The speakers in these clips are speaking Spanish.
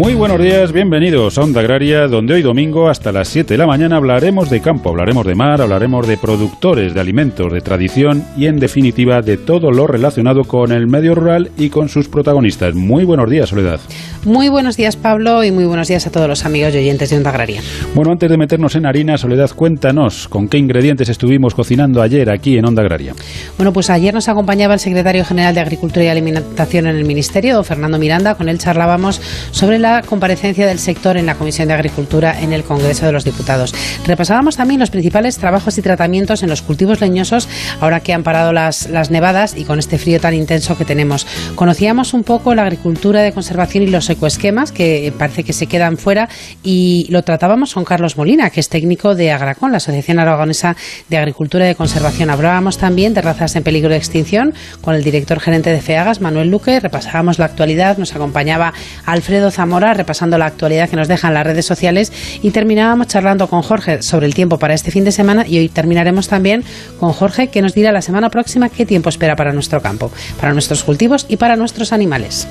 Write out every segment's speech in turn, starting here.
Muy buenos días, bienvenidos a Onda Agraria, donde hoy domingo hasta las 7 de la mañana hablaremos de campo, hablaremos de mar, hablaremos de productores de alimentos, de tradición y en definitiva de todo lo relacionado con el medio rural y con sus protagonistas. Muy buenos días, Soledad. Muy buenos días, Pablo, y muy buenos días a todos los amigos y oyentes de Onda Agraria. Bueno, antes de meternos en harina, Soledad, cuéntanos con qué ingredientes estuvimos cocinando ayer aquí en Onda Agraria. Bueno, pues ayer nos acompañaba el secretario general de Agricultura y Alimentación en el Ministerio, don Fernando Miranda. Con él charlábamos sobre la comparecencia del sector en la Comisión de Agricultura en el Congreso de los Diputados. Repasábamos también los principales trabajos y tratamientos en los cultivos leñosos ahora que han parado las, las nevadas y con este frío tan intenso que tenemos. Conocíamos un poco la agricultura de conservación y los ecoesquemas que parece que se quedan fuera y lo tratábamos con Carlos Molina, que es técnico de Agracon, la Asociación Aragonesa de Agricultura y de Conservación. Hablábamos también de razas en peligro de extinción con el director gerente de FEAGAS, Manuel Luque. Repasábamos la actualidad, nos acompañaba Alfredo Zamora repasando la actualidad que nos dejan las redes sociales y terminábamos charlando con Jorge sobre el tiempo para este fin de semana y hoy terminaremos también con Jorge que nos dirá la semana próxima qué tiempo espera para nuestro campo, para nuestros cultivos y para nuestros animales.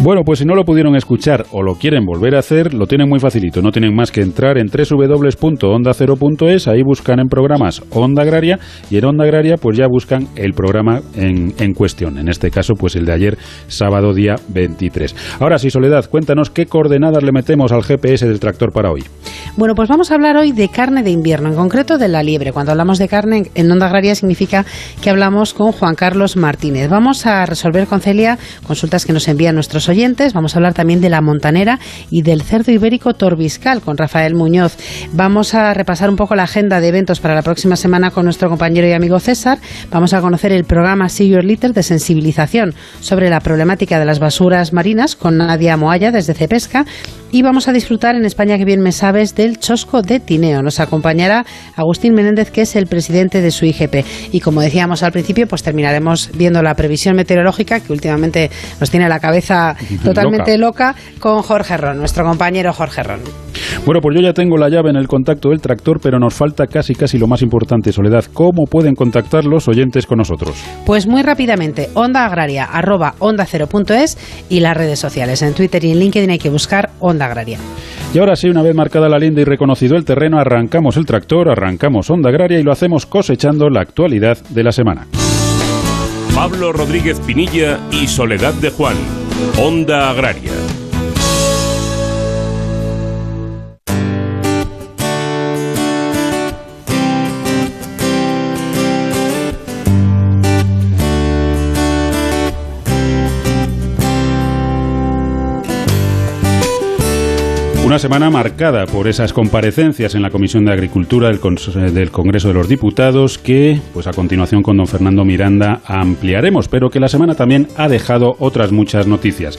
Bueno, pues si no lo pudieron escuchar o lo quieren volver a hacer, lo tienen muy facilito. No tienen más que entrar en www.ondacero.es, ahí buscan en programas Onda Agraria y en Onda Agraria pues ya buscan el programa en, en cuestión. En este caso, pues el de ayer, sábado día 23. Ahora sí, Soledad, cuéntanos qué coordenadas le metemos al GPS del tractor para hoy. Bueno, pues vamos a hablar hoy de carne de invierno, en concreto de la liebre. Cuando hablamos de carne en Onda Agraria significa que hablamos con Juan Carlos Martínez. Vamos a resolver con Celia consultas que nos envían nuestros oyentes. Vamos a hablar también de la montanera y del cerdo ibérico torbiscal con Rafael Muñoz. Vamos a repasar un poco la agenda de eventos para la próxima semana con nuestro compañero y amigo César. Vamos a conocer el programa See Your Litter de sensibilización sobre la problemática de las basuras marinas con Nadia Moaya desde Cepesca y vamos a disfrutar en España que bien me sabes del Chosco de Tineo. Nos acompañará Agustín Menéndez, que es el presidente de su IGP. Y como decíamos al principio, pues terminaremos viendo la previsión meteorológica que últimamente nos tiene la cabeza totalmente loca, con Jorge Ron, nuestro compañero Jorge Ron. Bueno, pues yo ya tengo la llave en el contacto del tractor, pero nos falta casi casi lo más importante, Soledad. ¿Cómo pueden contactar los oyentes con nosotros? Pues muy rápidamente, onda agraria, arroba onda y las redes sociales. En Twitter y en LinkedIn hay que buscar onda agraria. Y ahora sí, una vez marcada la linda y reconocido el terreno, arrancamos el tractor, arrancamos onda agraria y lo hacemos cosechando la actualidad de la semana. Pablo Rodríguez Pinilla y Soledad de Juan, Onda Agraria. Una semana marcada por esas comparecencias en la Comisión de Agricultura del, Congreso de los Diputados que, pues a continuación con don Fernando Miranda, ampliaremos, pero que la semana también ha dejado otras muchas noticias.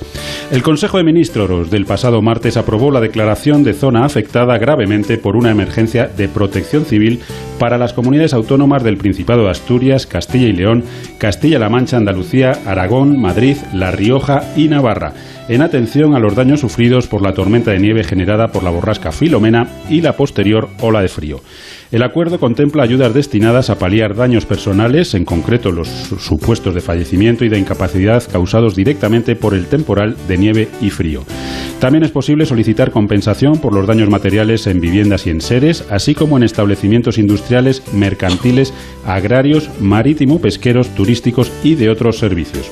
El Consejo de Ministros del pasado martes aprobó la declaración de zona afectada gravemente por una emergencia de protección civil para las comunidades autónomas del Principado de Asturias, Castilla y León, Castilla-La Mancha, Andalucía, Aragón, Madrid, La Rioja y Navarra en atención a los daños sufridos por la tormenta de nieve generada por la borrasca Filomena y la posterior ola de frío. El acuerdo contempla ayudas destinadas a paliar daños personales, en concreto los supuestos de fallecimiento y de incapacidad causados directamente por el temporal de nieve y frío. También es posible solicitar compensación por los daños materiales en viviendas y en seres, así como en establecimientos industriales, mercantiles, agrarios, marítimo, pesqueros, turísticos y de otros servicios.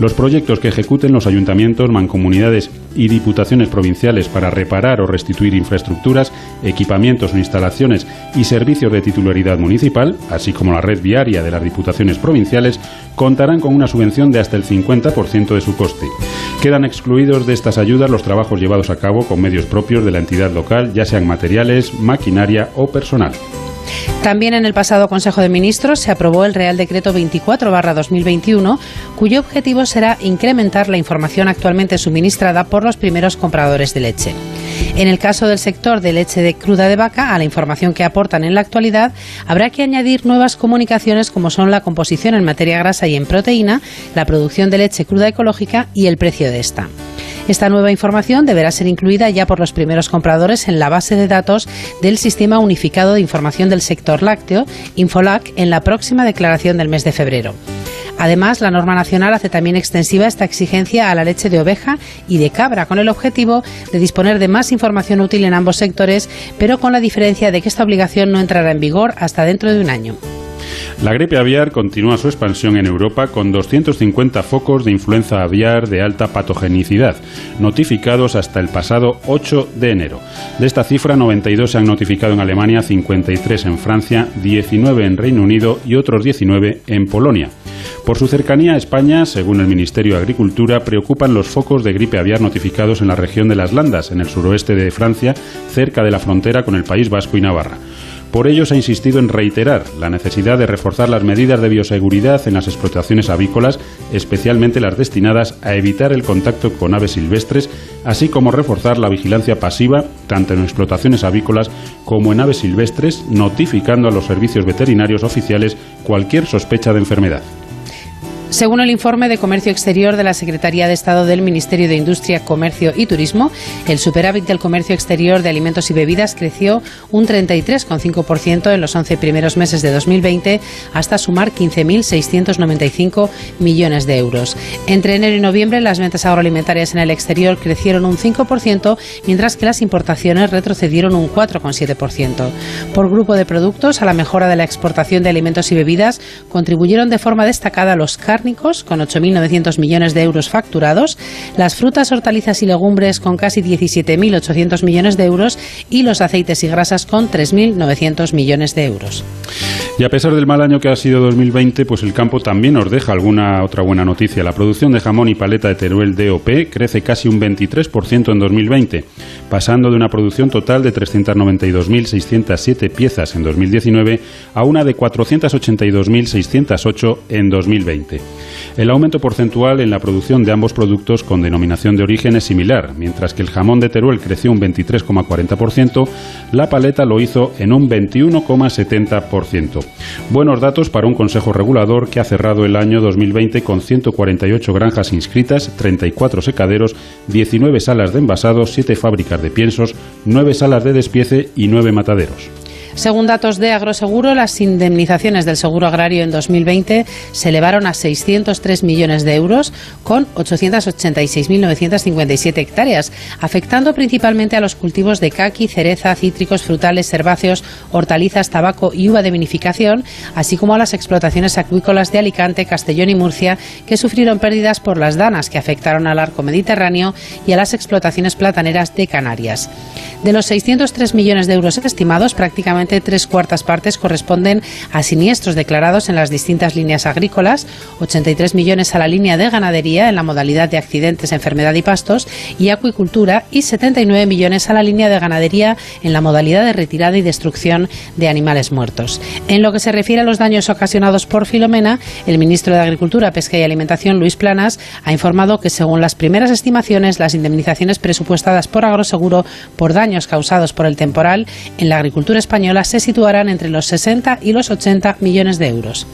Los proyectos que ejecuten los ayuntamientos, mancomunidades y diputaciones provinciales para reparar o restituir infraestructuras, equipamientos o instalaciones y servicios de titularidad municipal, así como la red viaria de las diputaciones provinciales, contarán con una subvención de hasta el 50% de su coste. Quedan excluidos de estas ayudas los trabajos llevados a cabo con medios propios de la entidad local, ya sean materiales, maquinaria o personal. También en el pasado Consejo de Ministros se aprobó el Real Decreto 24-2021, cuyo objetivo será incrementar la información actualmente suministrada por los primeros compradores de leche. En el caso del sector de leche de cruda de vaca, a la información que aportan en la actualidad, habrá que añadir nuevas comunicaciones como son la composición en materia grasa y en proteína, la producción de leche cruda ecológica y el precio de esta. Esta nueva información deberá ser incluida ya por los primeros compradores en la base de datos del Sistema Unificado de Información del Sector Lácteo, Infolac, en la próxima declaración del mes de febrero. Además, la norma nacional hace también extensiva esta exigencia a la leche de oveja y de cabra, con el objetivo de disponer de más información útil en ambos sectores, pero con la diferencia de que esta obligación no entrará en vigor hasta dentro de un año. La gripe aviar continúa su expansión en Europa con 250 focos de influenza aviar de alta patogenicidad, notificados hasta el pasado 8 de enero. De esta cifra, 92 se han notificado en Alemania, 53 en Francia, 19 en Reino Unido y otros 19 en Polonia. Por su cercanía a España, según el Ministerio de Agricultura, preocupan los focos de gripe aviar notificados en la región de las Landas, en el suroeste de Francia, cerca de la frontera con el País Vasco y Navarra. Por ello se ha insistido en reiterar la necesidad de reforzar las medidas de bioseguridad en las explotaciones avícolas, especialmente las destinadas a evitar el contacto con aves silvestres, así como reforzar la vigilancia pasiva tanto en explotaciones avícolas como en aves silvestres, notificando a los servicios veterinarios oficiales cualquier sospecha de enfermedad. Según el informe de Comercio Exterior de la Secretaría de Estado del Ministerio de Industria, Comercio y Turismo, el superávit del comercio exterior de alimentos y bebidas creció un 33,5% en los 11 primeros meses de 2020 hasta sumar 15.695 millones de euros. Entre enero y noviembre, las ventas agroalimentarias en el exterior crecieron un 5%, mientras que las importaciones retrocedieron un 4,7%. Por grupo de productos, a la mejora de la exportación de alimentos y bebidas contribuyeron de forma destacada los con 8.900 millones de euros facturados, las frutas, hortalizas y legumbres con casi 17.800 millones de euros y los aceites y grasas con 3.900 millones de euros. Y a pesar del mal año que ha sido 2020, pues el campo también nos deja alguna otra buena noticia. La producción de jamón y paleta de Teruel DOP crece casi un 23% en 2020, pasando de una producción total de 392.607 piezas en 2019 a una de 482.608 en 2020. El aumento porcentual en la producción de ambos productos con denominación de origen es similar, mientras que el jamón de Teruel creció un 23,40%, la paleta lo hizo en un 21,70%. Buenos datos para un Consejo Regulador que ha cerrado el año 2020 con 148 granjas inscritas, 34 secaderos, 19 salas de envasado, 7 fábricas de piensos, 9 salas de despiece y 9 mataderos. Según datos de Agroseguro, las indemnizaciones del seguro agrario en 2020 se elevaron a 603 millones de euros con 886.957 hectáreas, afectando principalmente a los cultivos de caqui, cereza, cítricos, frutales, herbáceos, hortalizas, tabaco y uva de vinificación, así como a las explotaciones acuícolas de Alicante, Castellón y Murcia, que sufrieron pérdidas por las danas que afectaron al arco mediterráneo y a las explotaciones plataneras de Canarias. De los 603 millones de euros estimados, prácticamente tres cuartas partes corresponden a siniestros declarados en las distintas líneas agrícolas, 83 millones a la línea de ganadería en la modalidad de accidentes, enfermedad y pastos y acuicultura y 79 millones a la línea de ganadería en la modalidad de retirada y destrucción de animales muertos. En lo que se refiere a los daños ocasionados por Filomena, el ministro de Agricultura, Pesca y Alimentación, Luis Planas, ha informado que según las primeras estimaciones, las indemnizaciones presupuestadas por Agroseguro por daños causados por el temporal en la agricultura española se situarán entre los 60 y los 80 millones de euros.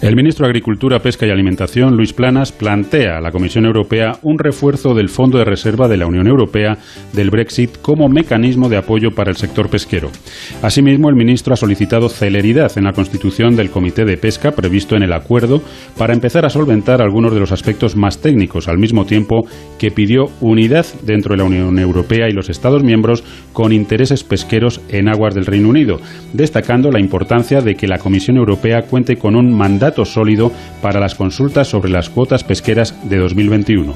El ministro de Agricultura, Pesca y Alimentación, Luis Planas, plantea a la Comisión Europea un refuerzo del Fondo de Reserva de la Unión Europea del Brexit como mecanismo de apoyo para el sector pesquero. Asimismo, el ministro ha solicitado celeridad en la constitución del Comité de Pesca previsto en el acuerdo para empezar a solventar algunos de los aspectos más técnicos, al mismo tiempo que pidió unidad dentro de la Unión Europea y los Estados miembros con intereses pesqueros en aguas del Reino Unido, destacando la importancia de que la Comisión Europea cuente con un mandato sólido para las consultas sobre las cuotas pesqueras de 2021.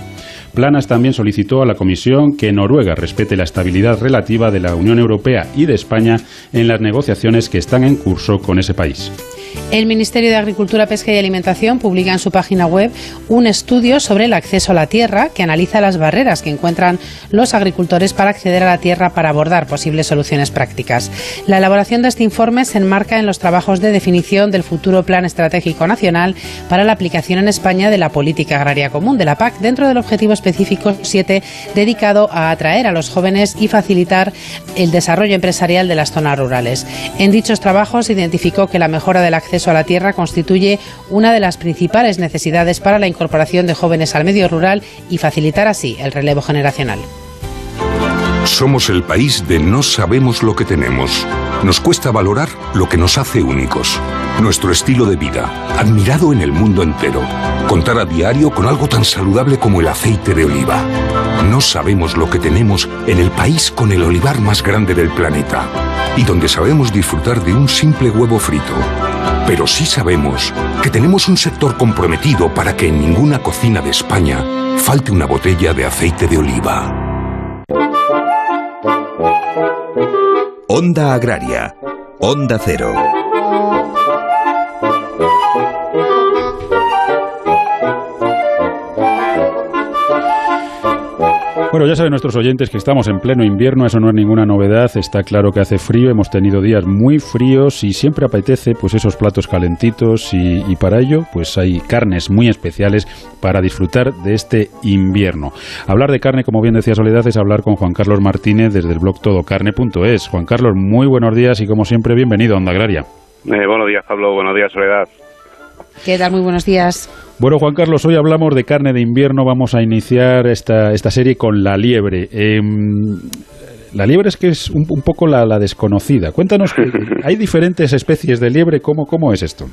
Planas también solicitó a la Comisión que Noruega respete la estabilidad relativa de la Unión Europea y de España en las negociaciones que están en curso con ese país. El Ministerio de Agricultura, Pesca y Alimentación publica en su página web un estudio sobre el acceso a la tierra que analiza las barreras que encuentran los agricultores para acceder a la tierra para abordar posibles soluciones prácticas. La elaboración de este informe se enmarca en los trabajos de definición del futuro Plan Estratégico Nacional para la aplicación en España de la Política Agraria Común de la PAC dentro del objetivo específico 7 dedicado a atraer a los jóvenes y facilitar el desarrollo empresarial de las zonas rurales. En dichos trabajos se identificó que la mejora de la acceso a la tierra constituye una de las principales necesidades para la incorporación de jóvenes al medio rural y facilitar así el relevo generacional. Somos el país de no sabemos lo que tenemos. Nos cuesta valorar lo que nos hace únicos. Nuestro estilo de vida, admirado en el mundo entero. Contar a diario con algo tan saludable como el aceite de oliva. No sabemos lo que tenemos en el país con el olivar más grande del planeta y donde sabemos disfrutar de un simple huevo frito. Pero sí sabemos que tenemos un sector comprometido para que en ninguna cocina de España falte una botella de aceite de oliva. Onda Agraria. Onda Cero. Bueno, ya saben nuestros oyentes que estamos en pleno invierno, eso no es ninguna novedad, está claro que hace frío, hemos tenido días muy fríos y siempre apetece pues esos platos calentitos y, para ello pues hay carnes muy especiales para disfrutar de este invierno. Hablar de carne, como bien decía Soledad, es hablar con Juan Carlos Martínez desde el blog todocarne.es. Juan Carlos, muy buenos días y como siempre bienvenido a Onda Agraria. Eh, buenos días Pablo, buenos días Soledad. ¿Qué tal? Muy buenos días. Bueno, Juan Carlos, hoy hablamos de carne de invierno. Vamos a iniciar esta, esta serie con la liebre. Eh, la liebre es que es un, un poco la, la, desconocida. Cuéntanos, ¿hay diferentes especies de liebre? ¿Cómo, cómo es esto?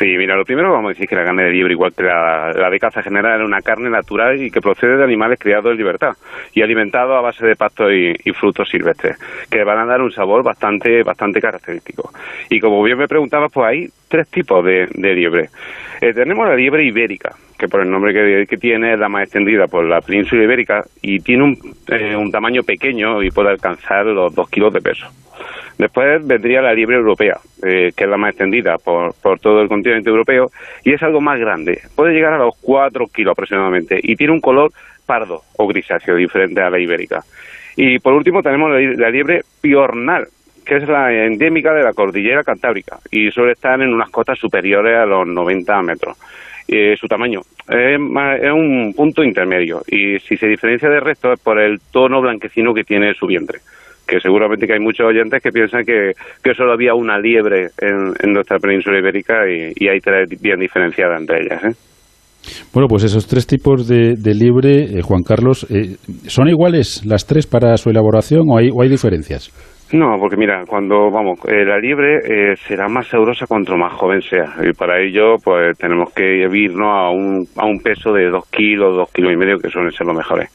Sí, mira, lo primero vamos a decir que la carne de liebre, igual que la, la de caza general, es una carne natural y que procede de animales criados en libertad y alimentados a base de pastos y, y, frutos silvestres, que van a dar un sabor bastante bastante característico. Y como bien me preguntabas, pues hay tres tipos de, de liebre. Eh, tenemos la liebre ibérica, que por el nombre que, tiene es la más extendida por la península ibérica y tiene un, eh, un tamaño pequeño y puede alcanzar los dos kilos de peso. Después vendría la liebre europea, eh, que es la más extendida por, por, todo el continente europeo, y es algo más grande. Puede llegar a los 4 kilos aproximadamente, y tiene un color pardo o grisáceo, diferente a la ibérica. Y por último tenemos la, la liebre piornal, que es la endémica de la cordillera cantábrica, y suele estar en unas cotas superiores a los 90 metros. Eh, su tamaño es, es, un punto intermedio, y si se diferencia del resto es por el tono blanquecino que tiene su vientre que seguramente que hay muchos oyentes que piensan que, que solo había una liebre en, nuestra península ibérica y, y, hay tres bien diferenciadas entre ellas. ¿eh? Bueno, pues esos tres tipos de, de liebre, eh, Juan Carlos, eh, ¿son iguales las tres para su elaboración o hay, o hay diferencias? No, porque mira, cuando vamos, eh, la liebre eh, será más sabrosa cuanto más joven sea y para ello pues tenemos que irnos a un, a un peso de dos kilos, dos kilos y medio que suelen ser los mejores.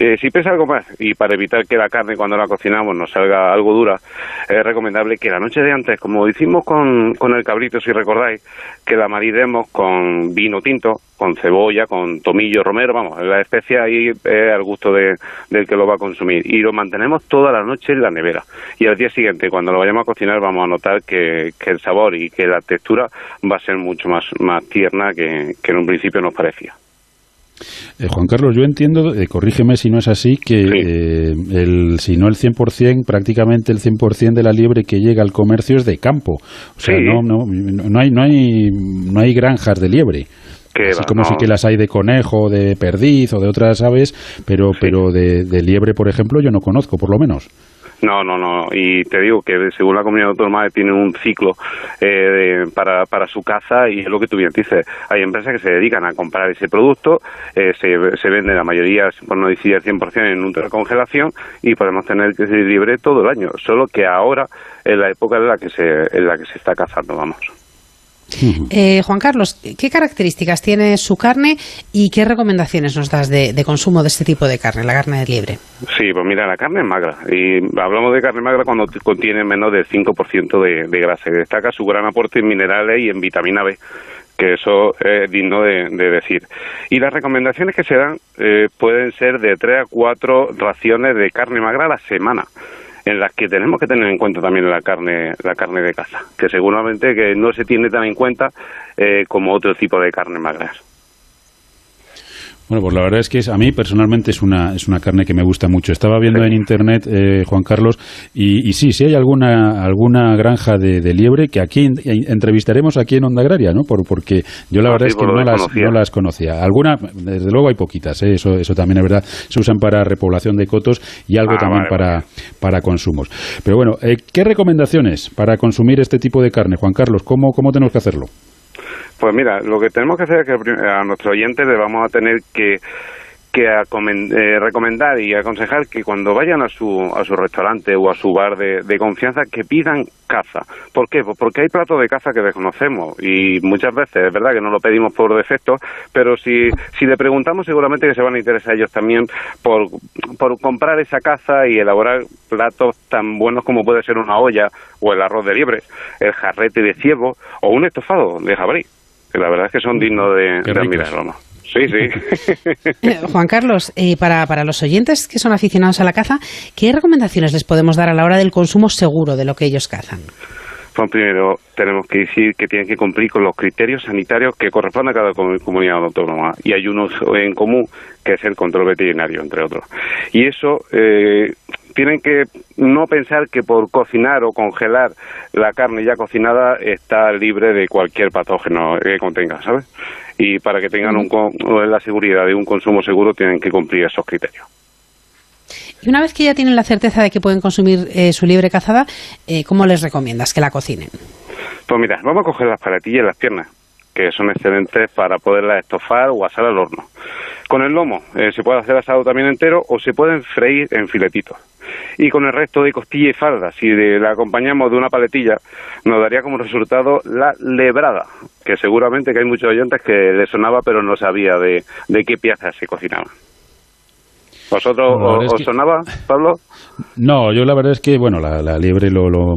Eh, si pesa algo más y para evitar que la carne cuando la cocinamos nos salga algo dura, es recomendable que la noche de antes, como hicimos con, con el cabrito, si recordáis, que la maridemos con vino tinto, con cebolla, con tomillo, romero, vamos, la especia ahí es al gusto de, del que lo va a consumir y lo mantenemos toda la noche en la nevera y al día siguiente cuando lo vayamos a cocinar vamos a notar que, que el sabor y que la textura va a ser mucho más, más tierna que, que en un principio nos parecía. Eh, Juan Carlos, yo entiendo, eh, corrígeme si no es así, que sí. eh, el, si no el 100%, prácticamente el 100% de la liebre que llega al comercio es de campo. O sea, sí. no, no, no, hay, no, hay, no hay granjas de liebre. Que Así va, como no. sí que las hay de conejo, de perdiz o de otras aves, pero, Sí. pero de, de liebre, por ejemplo, yo no conozco, por lo menos. No, no, no. Y te digo que según la comunidad autónoma tiene un ciclo eh, de- para, para su caza y es lo que tú bien dices. Hay empresas que se dedican a comprar ese producto, eh, se, se vende la mayoría, por no decir el 100% en ultracongelación y podemos tener que ser libre todo el año. Solo que ahora es la época en la que se, en la que se está cazando, vamos. Eh, Juan Carlos, ¿qué características tiene su carne y qué recomendaciones nos das de, de, consumo de este tipo de carne, la carne de liebre? Sí, pues mira, la carne es magra. Y hablamos de carne magra cuando contiene menos del 5% de, de grasa. Y destaca su gran aporte en minerales y en vitamina B que eso es digno de, de, decir. Y las recomendaciones que se dan eh, pueden ser de 3 a 4 raciones de carne magra a la semana en las que tenemos que tener en cuenta también la carne la carne de caza, que seguramente que no se tiene tan en cuenta eh, como otro tipo de carne magras. Bueno, pues la verdad es que a mí personalmente es una, es una carne que me gusta mucho. Estaba viendo en internet, eh, Juan Carlos, y, sí, sí hay alguna, alguna granja de, liebre que aquí entrevistaremos aquí en Onda Agraria, ¿no? Por, porque yo la ah, verdad es que no las, no las, conocía. Alguna, desde luego hay poquitas, ¿eh? eso, eso también es verdad. Se usan para repoblación de cotos y algo ah, también para, para consumos. Pero bueno, eh, ¿qué recomendaciones para consumir este tipo de carne, Juan Carlos? ¿Cómo, cómo tenemos que hacerlo? Pues mira, lo que tenemos que hacer es que a nuestros oyentes le vamos a tener que que eh, recomendar y aconsejar que cuando vayan a su, a su restaurante o a su bar de, confianza que pidan caza. ¿Por qué? Pues porque hay platos de caza que desconocemos y muchas veces es verdad que no lo pedimos por defecto, pero si, si le preguntamos seguramente que se van a interesar ellos también por, por comprar esa caza y elaborar platos tan buenos como puede ser una olla o el arroz de liebre, el jarrete de ciervo o un estofado de jabalí. Que la verdad es que son dignos de, de admirar, Sí, sí. Eh, Juan Carlos, eh, para, para los oyentes que son aficionados a la caza, ¿qué recomendaciones les podemos dar a la hora del consumo seguro de lo que ellos cazan? Primero tenemos que decir que tienen que cumplir con los criterios sanitarios que corresponden a cada comunidad autónoma y hay uno en común que es el control veterinario, entre otros. Y eso eh, tienen que no pensar que por cocinar o congelar la carne ya cocinada está libre de cualquier patógeno que contenga, ¿sabes? y para que tengan un, la seguridad de un consumo seguro tienen que cumplir esos criterios. Y una vez que ya tienen la certeza de que pueden consumir eh, su libre cazada, eh, ¿cómo les recomiendas que la cocinen? Pues mira, vamos a coger las paletillas y las piernas, que son excelentes para poderlas estofar o asar al horno. Con el lomo eh, se puede hacer asado también entero o se pueden freír en filetitos y con el resto de costilla y falda, si la acompañamos de una paletilla, nos daría como resultado la lebrada, que seguramente que hay muchos oyentes que le sonaba pero no sabía de, de qué piezas se cocinaban. ¿Vosotros os, sonaba, Pablo? No, yo la verdad es que, bueno, la, liebre lo, lo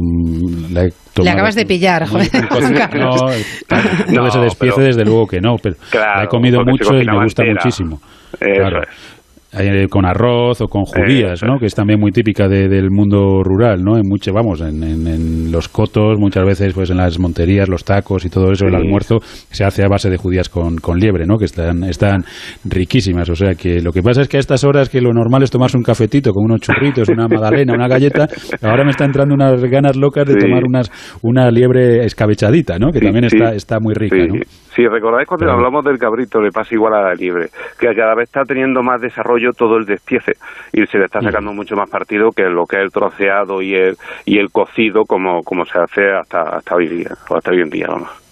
la he Le acabas de pillar, joder. no, no, se despiece, desde luego que no, pero la he comido mucho y me gusta muchísimo. Eso es. Eh, con arroz o con judías, ¿no? que es también muy típica del mundo rural, ¿no? En mucho, vamos, en, los cotos, muchas veces pues en las monterías, los tacos y todo eso, el almuerzo se hace a base de judías con, con liebre, ¿no? Que están, están riquísimas. O sea que lo que pasa es que a estas horas que lo normal es tomarse un cafetito con unos churritos, una magdalena, una galleta, ahora me está entrando unas ganas locas de tomar unas, una liebre escabechadita, ¿no? Que también está, está muy rica, ¿no? Si recordáis cuando hablamos del cabrito, le pasa igual a la liebre, que cada vez está teniendo más desarrollo todo el despiece y se le está sacando mucho más partido que lo que es el troceado y el, y el cocido como, como se hace hasta, hasta hoy día, o hasta hoy en día, vamos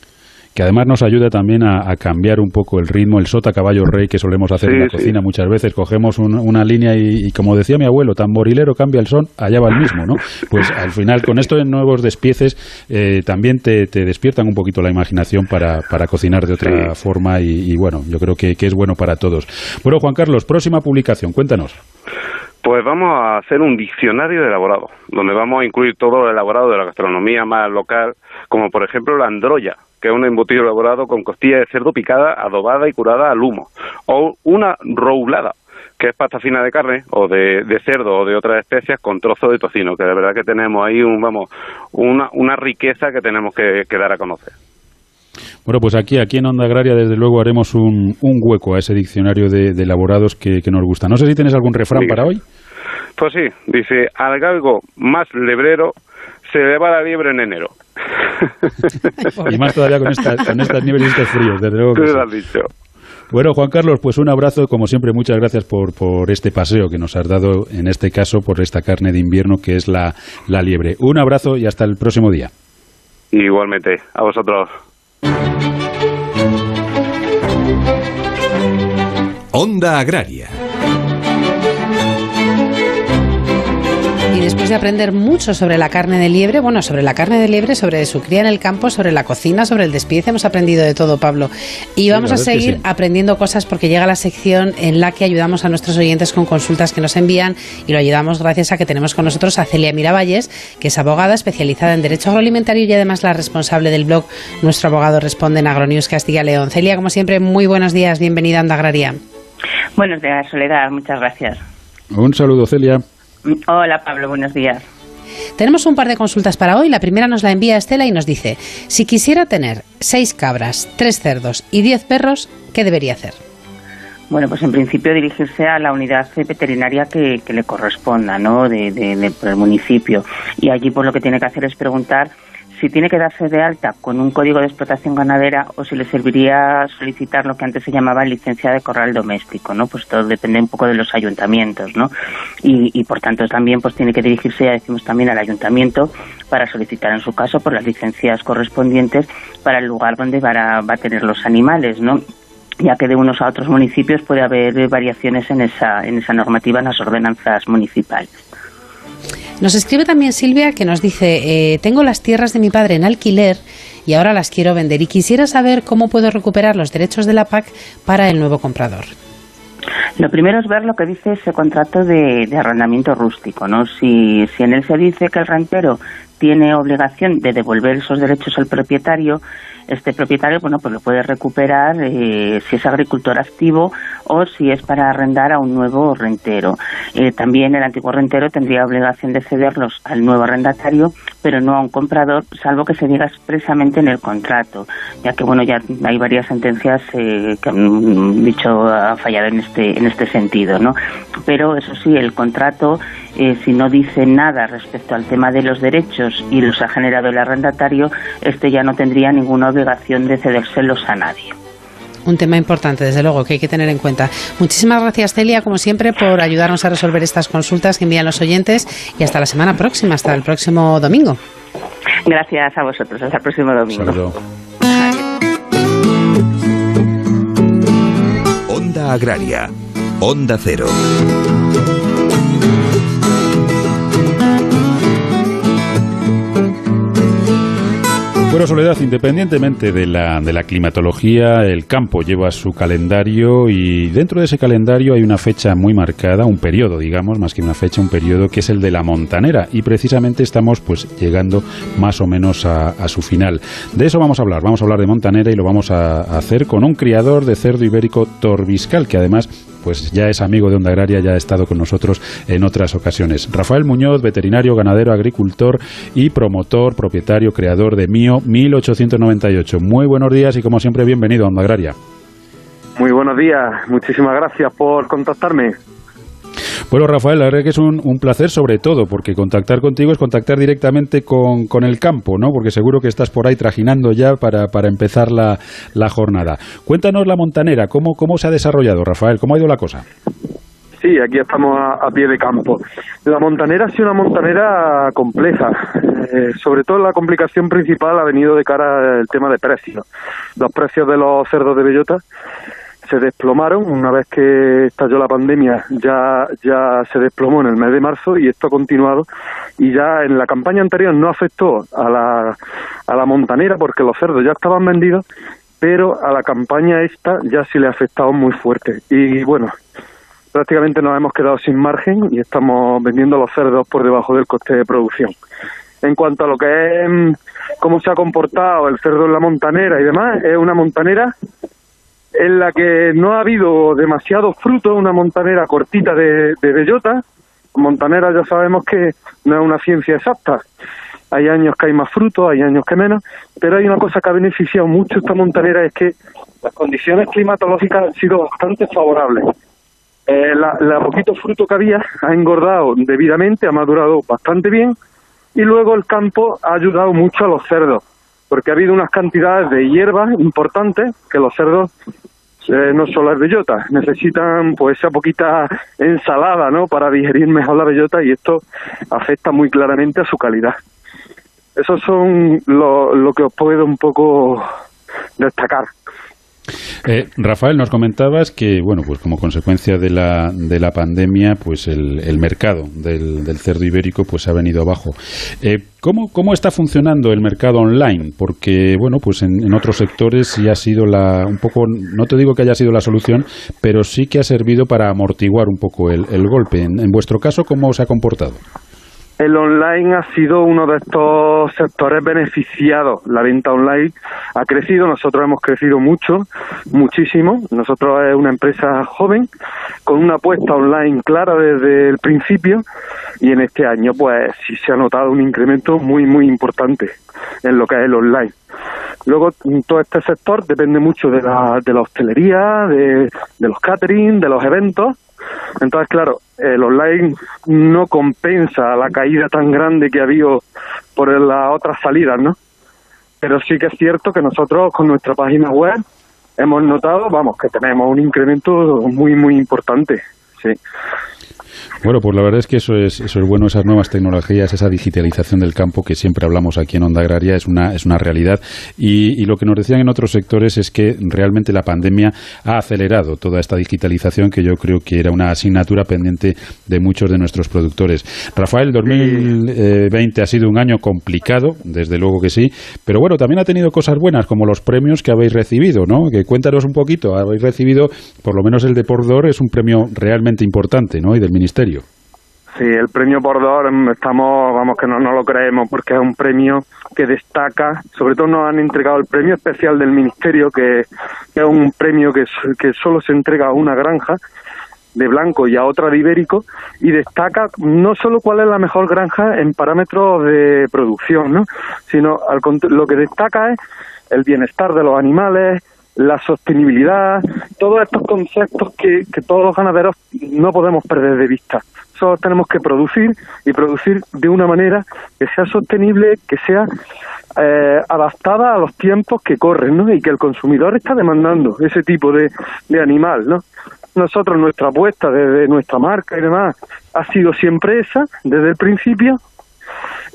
que además nos ayuda también a, cambiar un poco el ritmo, el sota caballo rey que solemos hacer en la cocina muchas veces. Cogemos una línea y, como decía mi abuelo, tamborilero cambia el son, allá va el mismo, ¿no? Pues al final con esto de nuevos despieces eh, también te, despiertan un poquito la imaginación para, para cocinar de otra forma y, bueno, yo creo que, que es bueno para todos. Bueno, Juan Carlos, próxima publicación, cuéntanos. Pues vamos a hacer un diccionario de elaborado, donde vamos a incluir todo lo elaborado de la gastronomía más local, como por ejemplo la androya, que es un embutido elaborado con costilla de cerdo picada, adobada y curada al humo, o una roulada, que es pasta fina de carne o de, cerdo o de otras especias con trozo de tocino, que de verdad que tenemos ahí un, vamos, una, una riqueza que tenemos que, dar a conocer. Bueno, pues aquí, aquí en Onda Agraria, desde luego, haremos un, un hueco a ese diccionario de, elaborados que, nos gusta. No sé si tienes algún refrán para hoy. Pues sí, dice, al galgo más lebrero se le va la liebre en enero. y más todavía con, con estas nieves y estos fríos, desde luego. Que lo has dicho. Bueno, Juan Carlos, pues un abrazo, como siempre, muchas gracias por, por este paseo que nos has dado, en este caso, por esta carne de invierno que es la, la liebre. Un abrazo y hasta el próximo día. Igualmente, a vosotros. Onda Agraria Y después de aprender mucho sobre la carne de liebre, bueno, sobre la carne de liebre, sobre su cría en el campo, sobre la cocina, sobre el despiece, hemos aprendido de todo, Pablo. Y vamos a seguir aprendiendo cosas porque llega la sección en la que ayudamos a nuestros oyentes con consultas que nos envían y lo ayudamos gracias a que tenemos con nosotros a Celia Miravalles, que es abogada especializada en Derecho Agroalimentario y además la responsable del blog Nuestro Abogado Responde en Agronews Castilla León. Celia, como siempre, muy buenos días, bienvenida a Anda Agraria. Buenos días, Soledad, muchas gracias. Un saludo, Celia. Hola Pablo, buenos días. Tenemos un par de consultas para hoy. La primera nos la envía Estela y nos dice, si quisiera tener seis cabras, tres cerdos y diez perros, ¿qué debería hacer? Bueno, pues en principio dirigirse a la unidad veterinaria que, le corresponda, ¿no? De, del municipio. Y allí, pues lo que tiene que hacer es preguntar si tiene que darse de alta con un código de explotación ganadera o si le serviría solicitar lo que antes se llamaba licencia de corral doméstico, ¿no? Pues todo depende un poco de los ayuntamientos, ¿no? Y, por tanto también pues tiene que dirigirse, ya decimos también al ayuntamiento para solicitar en su caso por las licencias correspondientes para el lugar donde va a, tener los animales, ¿no? ya que de unos a otros municipios puede haber variaciones en esa, en esa normativa en las ordenanzas municipales. Nos escribe también Silvia que nos dice, eh, tengo las tierras de mi padre en alquiler y ahora las quiero vender y quisiera saber cómo puedo recuperar los derechos de la PAC para el nuevo comprador. Lo primero es ver lo que dice ese contrato de, arrendamiento rústico, ¿no? Si, si en él se dice que el rentero tiene obligación de devolver esos derechos al propietario, este propietario bueno pues lo puede recuperar eh, si es agricultor activo o si es para arrendar a un nuevo rentero. Eh, también el antiguo rentero tendría obligación de cederlos al nuevo arrendatario, pero no a un comprador, salvo que se diga expresamente en el contrato, ya que bueno ya hay varias sentencias eh, que han dicho ha fallado en este en este sentido, ¿no? Pero eso sí, el contrato si no dice nada respecto al tema de los derechos y los ha generado el arrendatario, este ya no tendría ninguna obligación de cedérselos a nadie. Un tema importante, desde luego, que hay que tener en cuenta. Muchísimas gracias, Celia, como siempre, por ayudarnos a resolver estas consultas que envían los oyentes y hasta la semana próxima, hasta el próximo domingo. Gracias a vosotros, hasta el próximo domingo. Onda Agraria, Onda Cero. Bueno, Soledad, independientemente de la, de la climatología, el campo lleva su calendario y dentro de ese calendario hay una fecha muy marcada, un periodo, digamos, más que una fecha, un periodo que es el de la montanera y precisamente estamos pues llegando más o menos a, a su final. De eso vamos a hablar, vamos a hablar de montanera y lo vamos a hacer con un criador de cerdo ibérico torbiscal que además pues ya es amigo de Onda Agraria, ya ha estado con nosotros en otras ocasiones. Rafael Muñoz, veterinario, ganadero, agricultor y promotor, propietario, creador de Mío 1898. Muy buenos días y como siempre bienvenido a Onda Agraria. Muy buenos días, muchísimas gracias por contactarme. Bueno, Rafael, la verdad que es un, placer sobre todo, porque contactar contigo es contactar directamente con, con, el campo, ¿no? Porque seguro que estás por ahí trajinando ya para, para empezar la, la, jornada. Cuéntanos la montanera, ¿cómo, ¿cómo se ha desarrollado, Rafael? ¿Cómo ha ido la cosa? Sí, aquí estamos a, pie de campo. La montanera ha sido una montanera compleja. Eh, sobre todo la complicación principal ha venido de cara al tema de precios. Los precios de los cerdos de bellota se desplomaron una vez que estalló la pandemia ya ya se desplomó en el mes de marzo y esto ha continuado. Y ya en la campaña anterior no afectó a la a la montanera porque los cerdos ya estaban vendidos pero a la campaña esta ya sí le ha afectado muy fuerte. Y bueno prácticamente nos hemos quedado sin margen y estamos vendiendo los cerdos por debajo del coste de producción. En cuanto a lo que es mm, cómo se ha comportado el cerdo en la montanera y demás es una montanera en la que no ha habido demasiado fruto, una montanera cortita de, bellota. Montanera ya sabemos que no es una ciencia exacta. Hay años que hay más fruto, hay años que menos, pero hay una cosa que ha beneficiado mucho esta montanera, es que las condiciones climatológicas han sido bastante favorables. Eh, la, la, poquito fruto que había ha engordado debidamente, ha madurado bastante bien y luego el campo ha ayudado mucho a los cerdos porque ha habido unas cantidades de hierba importantes que los cerdos eh, no solo las bellotas, necesitan pues esa poquita ensalada, ¿no? Para digerir mejor la bellota y esto afecta muy claramente a su calidad. Esos son lo, lo que os puedo un poco destacar. Eh, Rafael, nos comentabas que, bueno, pues como consecuencia de la, de la pandemia, pues el, mercado del, cerdo ibérico pues ha venido abajo. Eh, ¿cómo, ¿Cómo está funcionando el mercado online? Porque, bueno, pues en, otros sectores sí ha sido la, un poco, no te digo que haya sido la solución, pero sí que ha servido para amortiguar un poco el, golpe. en vuestro caso, ¿cómo se ha comportado? El online ha sido uno de estos sectores beneficiados. La venta online ha crecido, nosotros hemos crecido mucho, muchísimo. Nosotros es una empresa joven con una apuesta online clara desde el principio y en este año pues sí se ha notado un incremento muy muy importante en lo que es el online. Luego, todo este sector depende mucho de la, de la hostelería, de, de los catering, de los eventos. Entonces, claro, el online no compensa la caída tan grande que ha habido por las otras salidas, ¿no? Pero sí que es cierto que nosotros con nuestra página web hemos notado, vamos, que tenemos un incremento muy, muy importante, sí. Bueno, pues la verdad es que eso es, eso es bueno, esas nuevas tecnologías, esa digitalización del campo que siempre hablamos aquí en Onda Agraria es una, es una realidad. Y, lo que nos decían en otros sectores es que realmente la pandemia ha acelerado toda esta digitalización que yo creo que era una asignatura pendiente de muchos de nuestros productores. Rafael, 2020 ha sido un año complicado, desde luego que sí, pero bueno, también ha tenido cosas buenas como los premios que habéis recibido, ¿no? Que cuéntanos un poquito, habéis recibido, por lo menos el de Pordor es un premio realmente importante, ¿no? Y del Ministerio. Sí, el premio Bordor mm, estamos, vamos que no, no lo creemos porque es un premio que destaca, sobre todo nos han entregado el premio especial del Ministerio que, es un premio que, que solo se entrega a una granja de blanco y a otra de ibérico y destaca no solo cuál es la mejor granja en parámetros de producción, ¿no? sino al, lo que destaca es el bienestar de los animales, la sostenibilidad, todos estos conceptos que, que todos los ganaderos no podemos perder de vista. Solo tenemos que producir y producir de una manera que sea sostenible, que sea eh, adaptada a los tiempos que corren ¿no? y que el consumidor está demandando ese tipo de, de animal. ¿no? Nosotros, nuestra apuesta desde nuestra marca y demás ha sido siempre esa, desde el principio,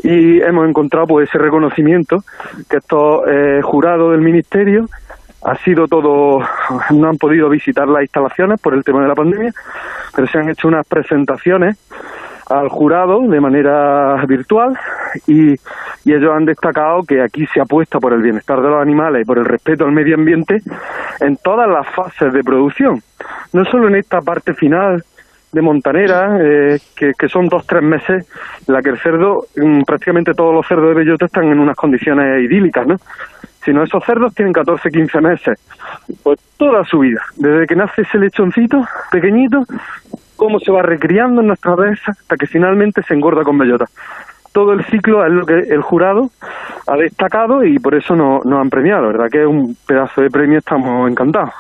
y hemos encontrado pues ese reconocimiento que estos eh, jurados del ministerio ha sido todo, no han podido visitar las instalaciones por el tema de la pandemia, pero se han hecho unas presentaciones al jurado de manera virtual y, ellos han destacado que aquí se apuesta por el bienestar de los animales y por el respeto al medio ambiente en todas las fases de producción, no solo en esta parte final de montanera, eh, que, que, son dos, tres meses, la que el cerdo, mm, prácticamente todos los cerdos de bellota están en unas condiciones idílicas, ¿no? Sino esos cerdos tienen 14, 15 meses, pues toda su vida, desde que nace ese lechoncito pequeñito, cómo se va recriando en nuestra cabeza hasta que finalmente se engorda con bellota. Todo el ciclo es lo que el jurado ha destacado y por eso nos, han premiado, ¿verdad? Que es un pedazo de premio, estamos encantados.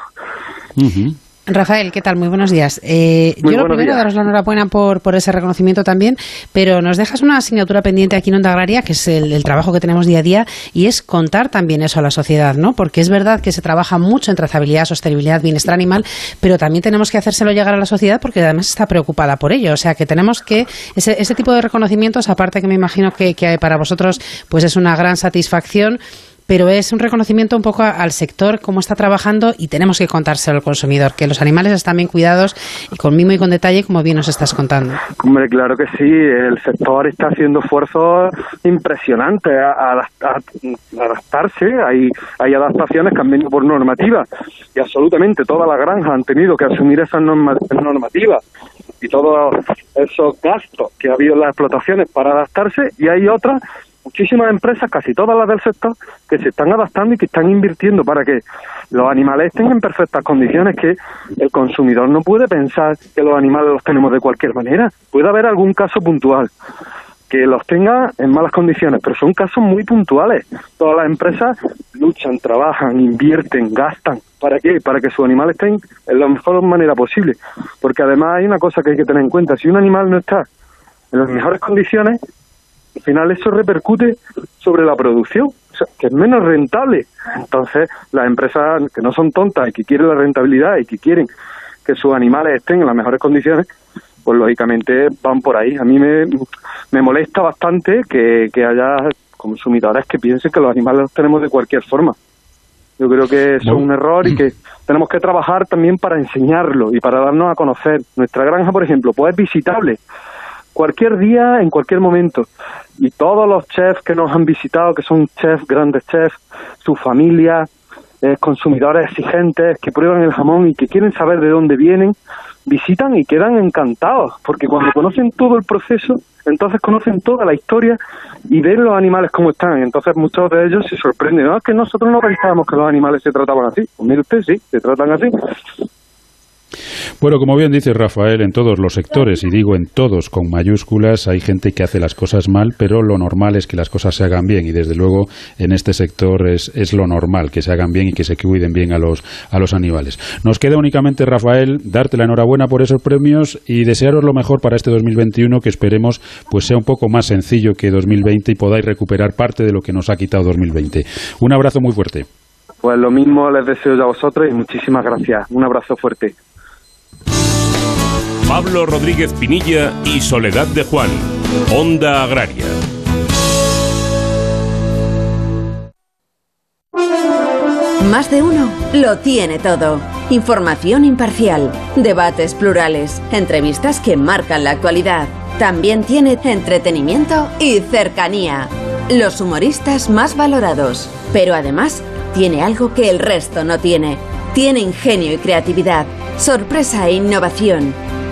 Rafael, ¿qué tal? Muy buenos días. Eh, yo lo primero, daros la enhorabuena por, por ese reconocimiento también, pero nos dejas una asignatura pendiente aquí en Onda Agraria, que es el, trabajo que tenemos día a día, y es contar también eso a la sociedad, ¿no? Porque es verdad que se trabaja mucho en trazabilidad, sostenibilidad, bienestar animal, pero también tenemos que hacérselo llegar a la sociedad porque además está preocupada por ello. O sea, que tenemos que, ese, ese tipo de reconocimientos, aparte que me imagino que, que para vosotros pues es una gran satisfacción, pero es un reconocimiento un poco al sector, cómo está trabajando y tenemos que contárselo al consumidor, que los animales están bien cuidados y con mimo y con detalle, como bien nos estás contando. Hombre, claro que sí, el sector está haciendo esfuerzos impresionantes a, adaptarse, hay, hay adaptaciones que han venido por normativa y absolutamente todas las granjas han tenido que asumir esas normativas y todos esos gastos que ha habido en las explotaciones para adaptarse y hay otras muchísimas empresas, casi todas las del sector, que se están adaptando y que están invirtiendo para que los animales estén en perfectas condiciones, que el consumidor no puede pensar que los animales los tenemos de cualquier manera. Puede haber algún caso puntual que los tenga en malas condiciones, pero son casos muy puntuales. Todas las empresas luchan, trabajan, invierten, gastan. ¿Para qué? Para que sus animales estén en la mejor manera posible. Porque además hay una cosa que hay que tener en cuenta. Si un animal no está en las mejores condiciones, al final eso repercute sobre la producción, que es menos rentable. Entonces, las empresas que no son tontas y que quieren la rentabilidad y que quieren que sus animales estén en las mejores condiciones, pues lógicamente van por ahí. A mí me, me molesta bastante que, que haya consumidores que piensen que los animales los tenemos de cualquier forma. Yo creo que eso es un error y que tenemos que trabajar también para enseñarlo y para darnos a conocer. Nuestra granja, por ejemplo, pues es visitable cualquier día, en cualquier momento. Y todos los chefs que nos han visitado, que son chefs, grandes chefs, su familia, eh, consumidores exigentes que prueban el jamón y que quieren saber de dónde vienen, visitan y quedan encantados, porque cuando conocen todo el proceso, entonces conocen toda la historia y ven los animales cómo están. Entonces muchos de ellos se sorprenden, no, es que nosotros no pensábamos que los animales se trataban así. Pues mire usted, sí, se tratan así. Bueno, como bien dice Rafael, en todos los sectores, y digo en todos con mayúsculas, hay gente que hace las cosas mal, pero lo normal es que las cosas se hagan bien, y desde luego en este sector es, es lo normal, que se hagan bien y que se cuiden bien a los, a los animales. Nos queda únicamente, Rafael, darte la enhorabuena por esos premios y desearos lo mejor para este 2021, que esperemos pues sea un poco más sencillo que 2020 y podáis recuperar parte de lo que nos ha quitado 2020. Un abrazo muy fuerte. Pues lo mismo les deseo a vosotros y muchísimas gracias. Un abrazo fuerte. Pablo Rodríguez Pinilla y Soledad de Juan, Onda Agraria. Más de uno lo tiene todo. Información imparcial, debates plurales, entrevistas que marcan la actualidad. También tiene entretenimiento y cercanía. Los humoristas más valorados. Pero además tiene algo que el resto no tiene. Tiene ingenio y creatividad, sorpresa e innovación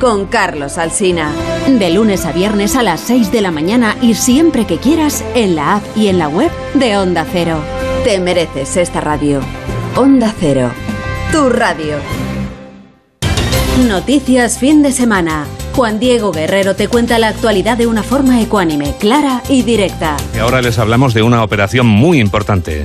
con Carlos Alsina. De lunes a viernes a las 6 de la mañana y siempre que quieras en la app y en la web de Onda Cero. Te mereces esta radio. Onda Cero, tu radio. Noticias fin de semana. Juan Diego Guerrero te cuenta la actualidad de una forma ecuánime, clara y directa. Y ahora les hablamos de una operación muy importante.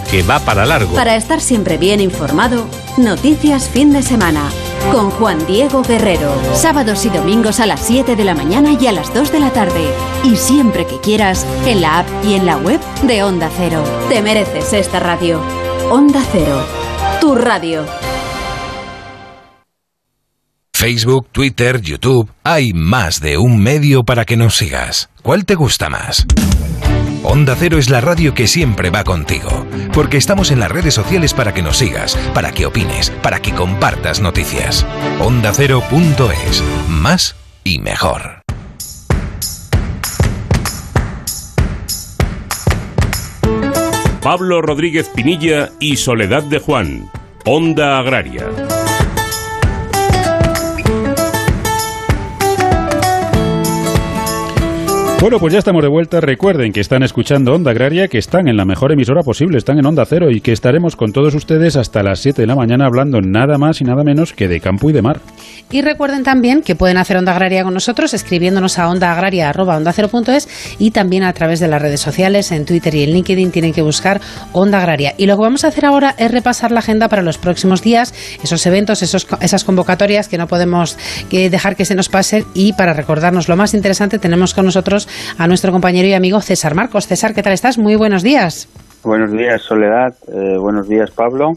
que va para largo. Para estar siempre bien informado, noticias fin de semana. Con Juan Diego Guerrero. Sábados y domingos a las 7 de la mañana y a las 2 de la tarde. Y siempre que quieras, en la app y en la web de Onda Cero. Te mereces esta radio. Onda Cero. Tu radio. Facebook, Twitter, YouTube. Hay más de un medio para que nos sigas. ¿Cuál te gusta más? Onda Cero es la radio que siempre va contigo, porque estamos en las redes sociales para que nos sigas, para que opines, para que compartas noticias. OndaCero.es, más y mejor. Pablo Rodríguez Pinilla y Soledad de Juan, Onda Agraria. Bueno, pues ya estamos de vuelta. Recuerden que están escuchando Onda Agraria, que están en la mejor emisora posible, están en Onda Cero y que estaremos con todos ustedes hasta las 7 de la mañana hablando nada más y nada menos que de campo y de mar. Y recuerden también que pueden hacer Onda Agraria con nosotros escribiéndonos a ondaagraria.ondacero.es y también a través de las redes sociales, en Twitter y en LinkedIn tienen que buscar Onda Agraria. Y lo que vamos a hacer ahora es repasar la agenda para los próximos días, esos eventos, esos, esas convocatorias que no podemos dejar que se nos pasen y para recordarnos lo más interesante tenemos con nosotros a nuestro compañero y amigo César Marcos. César, ¿qué tal estás? Muy buenos días. Buenos días, Soledad. Eh, buenos días, Pablo.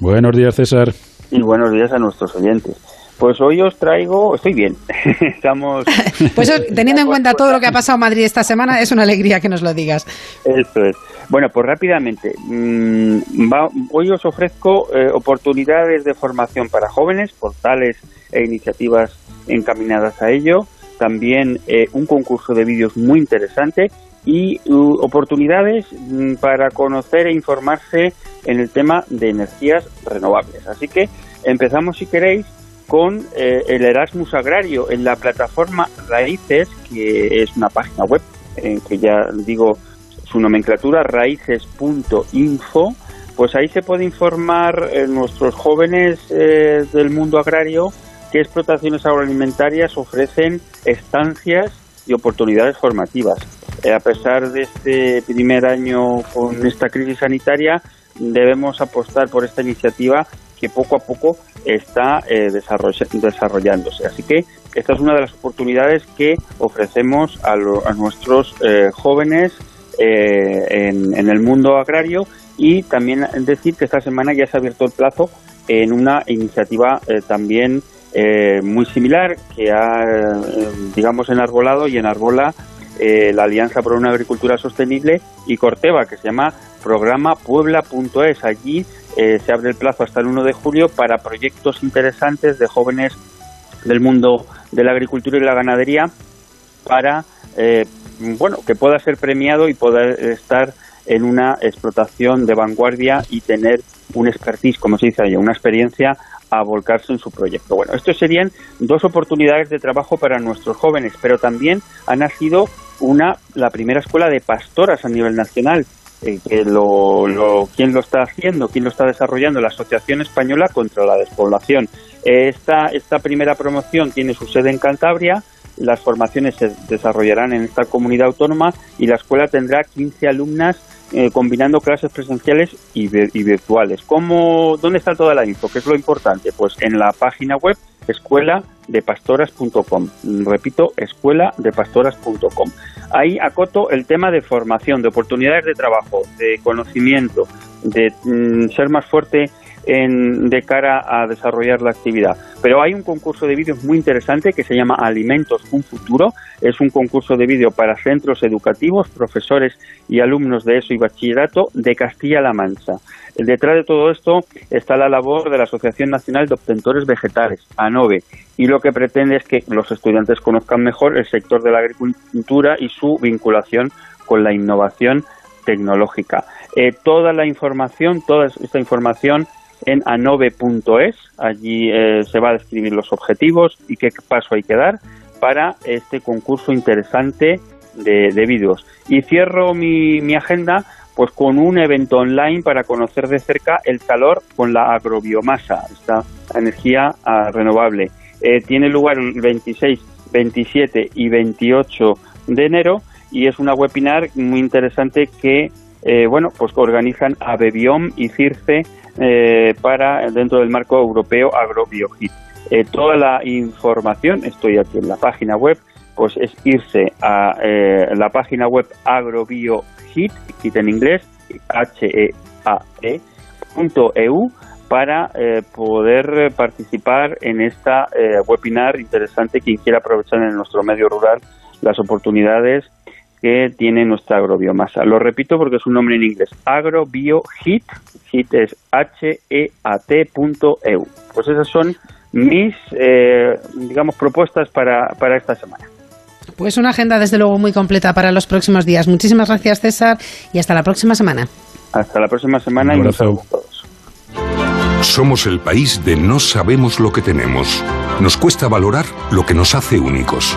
Buenos días, César. Y buenos días a nuestros oyentes. Pues hoy os traigo, estoy bien, estamos... Pues teniendo en cuenta todo lo que ha pasado en Madrid esta semana, es una alegría que nos lo digas. Eso es. Bueno, pues rápidamente, mmm, va, hoy os ofrezco eh, oportunidades de formación para jóvenes, portales e iniciativas encaminadas a ello, también eh, un concurso de vídeos muy interesante y uh, oportunidades mm, para conocer e informarse en el tema de energías renovables. Así que empezamos, si queréis, con eh, el Erasmus Agrario en la plataforma Raíces, que es una página web en que ya digo su nomenclatura, raíces.info, pues ahí se puede informar eh, nuestros jóvenes eh, del mundo agrario qué explotaciones agroalimentarias ofrecen estancias y oportunidades formativas. Eh, a pesar de este primer año con esta crisis sanitaria, debemos apostar por esta iniciativa que poco a poco está eh, desarroll desarrollándose. Así que esta es una de las oportunidades que ofrecemos a, nuestros eh, jóvenes en, el mundo agrario y también decir que esta semana ya se ha abierto el plazo en una iniciativa también muy similar que ha, digamos, enarbolado y enarbola la Alianza por una Agricultura Sostenible y Corteva, que se llama programa puebla.es. Allí se abre el plazo hasta el 1 de julio para proyectos interesantes de jóvenes del mundo de la agricultura y la ganadería para eh, bueno que pueda ser premiado y poder estar en una explotación de vanguardia y tener un expertise, como se dice ahí, una experiencia a volcarse en su proyecto. Bueno, estos serían dos oportunidades de trabajo para nuestros jóvenes, pero también ha nacido una la primera escuela de pastoras a nivel nacional. Eh, que lo, ¿Quién lo está haciendo? ¿Quién lo está desarrollando? La Asociación Española contra la Despoblación. Esta, esta primera promoción tiene su sede en Cantabria, las formaciones se desarrollarán en esta comunidad autónoma y la escuela tendrá 15 alumnas eh, combinando clases presenciales y, virtuales. ¿Cómo, ¿Dónde está toda la info? ¿Qué es lo importante? Pues en la página web escueladepastoras.com. Repito, escueladepastoras.com. Ahí acoto el tema de formación, de oportunidades de trabajo, de conocimiento, de mm, ser más fuerte de cara a desarrollar la actividad. Pero hay un concurso de vídeos muy interesante que se llama Alimentos un futuro. Es un concurso de vídeo para centros educativos, profesores y alumnos de ESO y bachillerato de Castilla-La Mancha. Detrás de todo esto está la labor de la Asociación Nacional de Obtentores Vegetales, ANOVE, y lo que pretende es que los estudiantes conozcan mejor el sector de la agricultura y su vinculación con la innovación tecnológica. Eh, toda la información, toda esta información en anove.es. Allí eh, se va a describir los objetivos y qué paso hay que dar para este concurso interesante de, vídeos. Y cierro mi, agenda pues con un evento online para conocer de cerca el calor con la agrobiomasa, esta energía ah, renovable. Eh, tiene lugar el 26, 27 y 28 de enero y es una webinar muy interesante que eh, bueno pues organizan Abebiom y Circe eh, para dentro del marco europeo AgroBioHit. Eh, toda la información, estoy aquí en la página web, pues es irse a eh, la página web agrobiohit, hit en inglés, h e a -E, .eu, para poder participar en esta webinar interesante quien quiera aprovechar en nuestro medio rural las oportunidades que tiene nuestra agrobiomasa. Lo repito porque es un nombre en inglés. AgroBioHit, HIT es H-E-A-T.eu. Pues esas son mis, eh, digamos, propuestas para, para esta semana. Pues una agenda desde luego muy completa para los próximos días. Muchísimas gracias César y hasta la próxima semana. Hasta la próxima semana y nos vemos todos. Somos el país de no sabemos lo que tenemos. Nos cuesta valorar lo que nos hace únicos.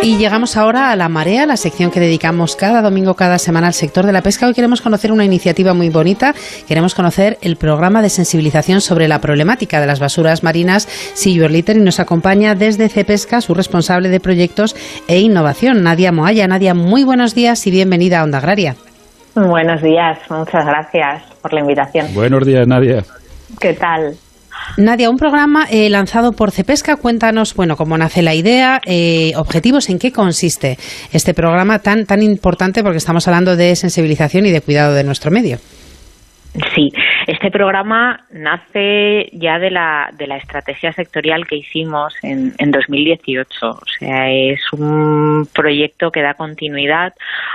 Y llegamos ahora a La Marea, la sección que dedicamos cada domingo, cada semana al sector de la pesca. Hoy queremos conocer una iniciativa muy bonita. Queremos conocer el programa de sensibilización sobre la problemática de las basuras marinas Silver Litter y nos acompaña desde Cepesca su responsable de proyectos e innovación, Nadia Moaya. Nadia, muy buenos días y bienvenida a Onda Agraria. Buenos días, muchas gracias por la invitación. Buenos días, Nadia. ¿Qué tal? Nadia, un programa eh, lanzado por Cepesca. Cuéntanos, bueno, cómo nace la idea, eh, objetivos, en qué consiste este programa tan tan importante, porque estamos hablando de sensibilización y de cuidado de nuestro medio. Sí, este programa nace ya de la, de la estrategia sectorial que hicimos en, en 2018. O sea, es un proyecto que da continuidad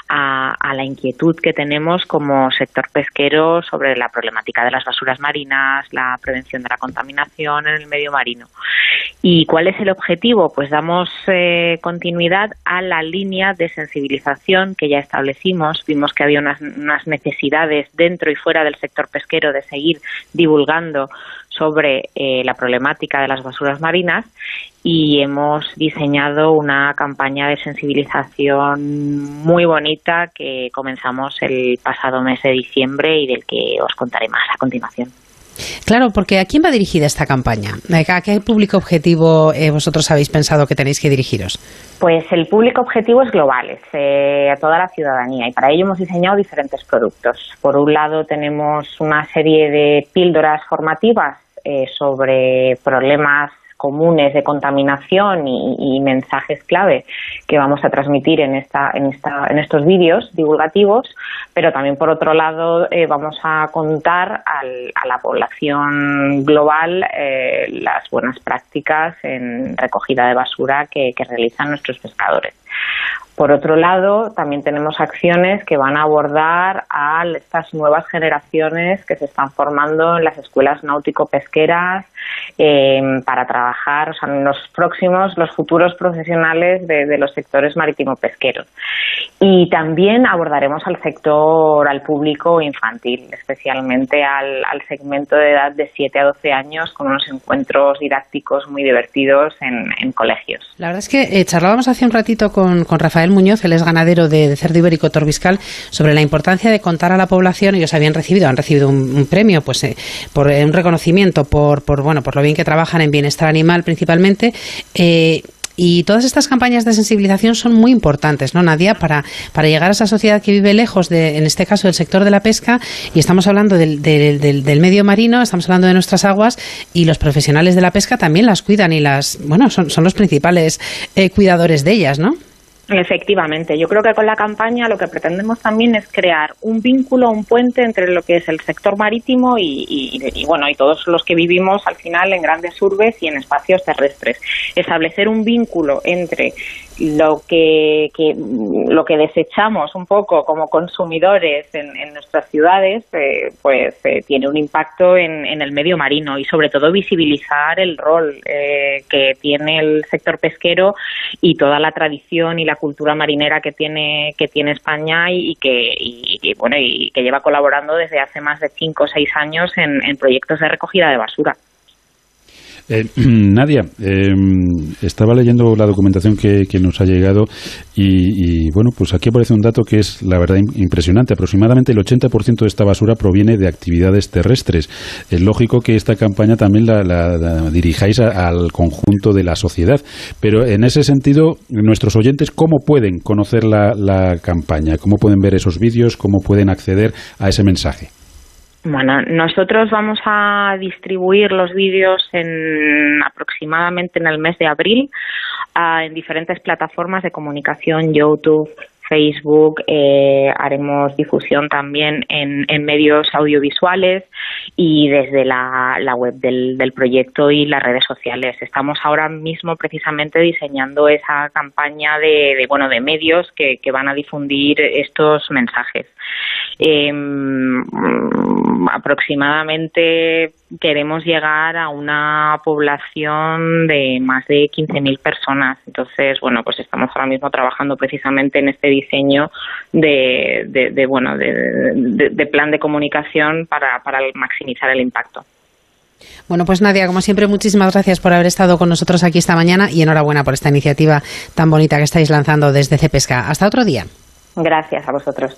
a, la inquietud que tenemos como sector pesquero sobre la problemática de las basuras marinas, la prevención de la contaminación en el medio marino. ¿Y cuál es el objetivo? Pues damos eh, continuidad a la línea de sensibilización que ya establecimos. Vimos que había unas, unas necesidades dentro y fuera del sector pesquero de seguir divulgando sobre eh, la problemática de las basuras marinas y hemos diseñado una campaña de sensibilización muy bonita que comenzamos el pasado mes de diciembre y del que os contaré más a continuación. Claro, porque ¿a quién va dirigida esta campaña? ¿A qué público objetivo eh, vosotros habéis pensado que tenéis que dirigiros? Pues el público objetivo es global, es eh, a toda la ciudadanía y para ello hemos diseñado diferentes productos. Por un lado tenemos una serie de píldoras formativas eh, sobre problemas comunes de contaminación y, mensajes clave que vamos a transmitir en, esta, en, esta, en estos vídeos divulgativos, pero también por otro lado eh, vamos a contar a la población global eh, las buenas prácticas en recogida de basura que realizan nuestros pescadores. Por otro lado, también tenemos acciones que van a abordar a estas nuevas generaciones que se están formando en las escuelas náutico-pesqueras em, para trabajar o sea, en los próximos, los futuros profesionales de, los sectores marítimo-pesqueros. Y también abordaremos al sector, al público infantil, especialmente al, segmento de edad de 7 a 12 años, con unos encuentros didácticos muy divertidos en, colegios. La verdad es que eh, charlábamos hace un ratito con, con Rafael Muñoz, él es ganadero de, cerdo ibérico Torbiscal, sobre la importancia de contar a la población, ellos habían recibido, han recibido un, premio, pues eh, por eh, un reconocimiento por, por, bueno, por lo bien que trabajan en bienestar animal principalmente. Eh, y todas estas campañas de sensibilización son muy importantes, ¿no, Nadia? Para, para llegar a esa sociedad que vive lejos, de, en este caso, del sector de la pesca, y estamos hablando del, del, del, medio marino, estamos hablando de nuestras aguas, y los profesionales de la pesca también las cuidan y las, bueno, son, son los principales cuidadores de ellas, ¿no? Efectivamente, yo creo que con la campaña lo que pretendemos también es crear un vínculo, un puente entre lo que es el sector marítimo y, bueno y todos los que vivimos al final en grandes urbes y en espacios terrestres. Establecer un vínculo entre lo que, lo que desechamos un poco como consumidores en, nuestras ciudades, eh, pues eh, tiene un impacto en, el medio marino y sobre todo visibilizar el rol eh, que tiene el sector pesquero y toda la tradición y la cultura marinera que tiene que tiene España y, que bueno y que lleva colaborando desde hace más de cinco o seis años en proyectos de recogida de basura. Eh, Nadia, em, estaba leyendo la documentación que, nos ha llegado y, bueno, pues aquí aparece un dato que es la verdad impresionante. Aproximadamente el 80% de esta basura proviene de actividades terrestres. Es lógico que esta campaña también la, dirijáis al conjunto de la sociedad, pero en ese sentido, nuestros oyentes, ¿cómo pueden conocer la campaña? ¿Cómo pueden ver esos vídeos? ¿Cómo pueden acceder a ese mensaje? Bueno, nosotros vamos a distribuir los vídeos en aproximadamente en el mes de abril en diferentes plataformas de comunicación, YouTube, Facebook, eh, haremos difusión también en, medios audiovisuales y desde la, web del, proyecto y las redes sociales. Estamos ahora mismo precisamente diseñando esa campaña de, bueno de medios que, van a difundir estos mensajes. Em, aproximadamente queremos llegar a una población de más de 15.000 personas. Entonces, bueno, pues estamos ahora mismo trabajando precisamente en este diseño de, de, bueno, de, plan de comunicación para, para maximizar el impacto. Bueno, pues Nadia, como siempre, muchísimas gracias por haber estado con nosotros aquí esta mañana y enhorabuena por esta iniciativa tan bonita que estáis lanzando desde Cepesca. Hasta otro día. Gracias a vosotros.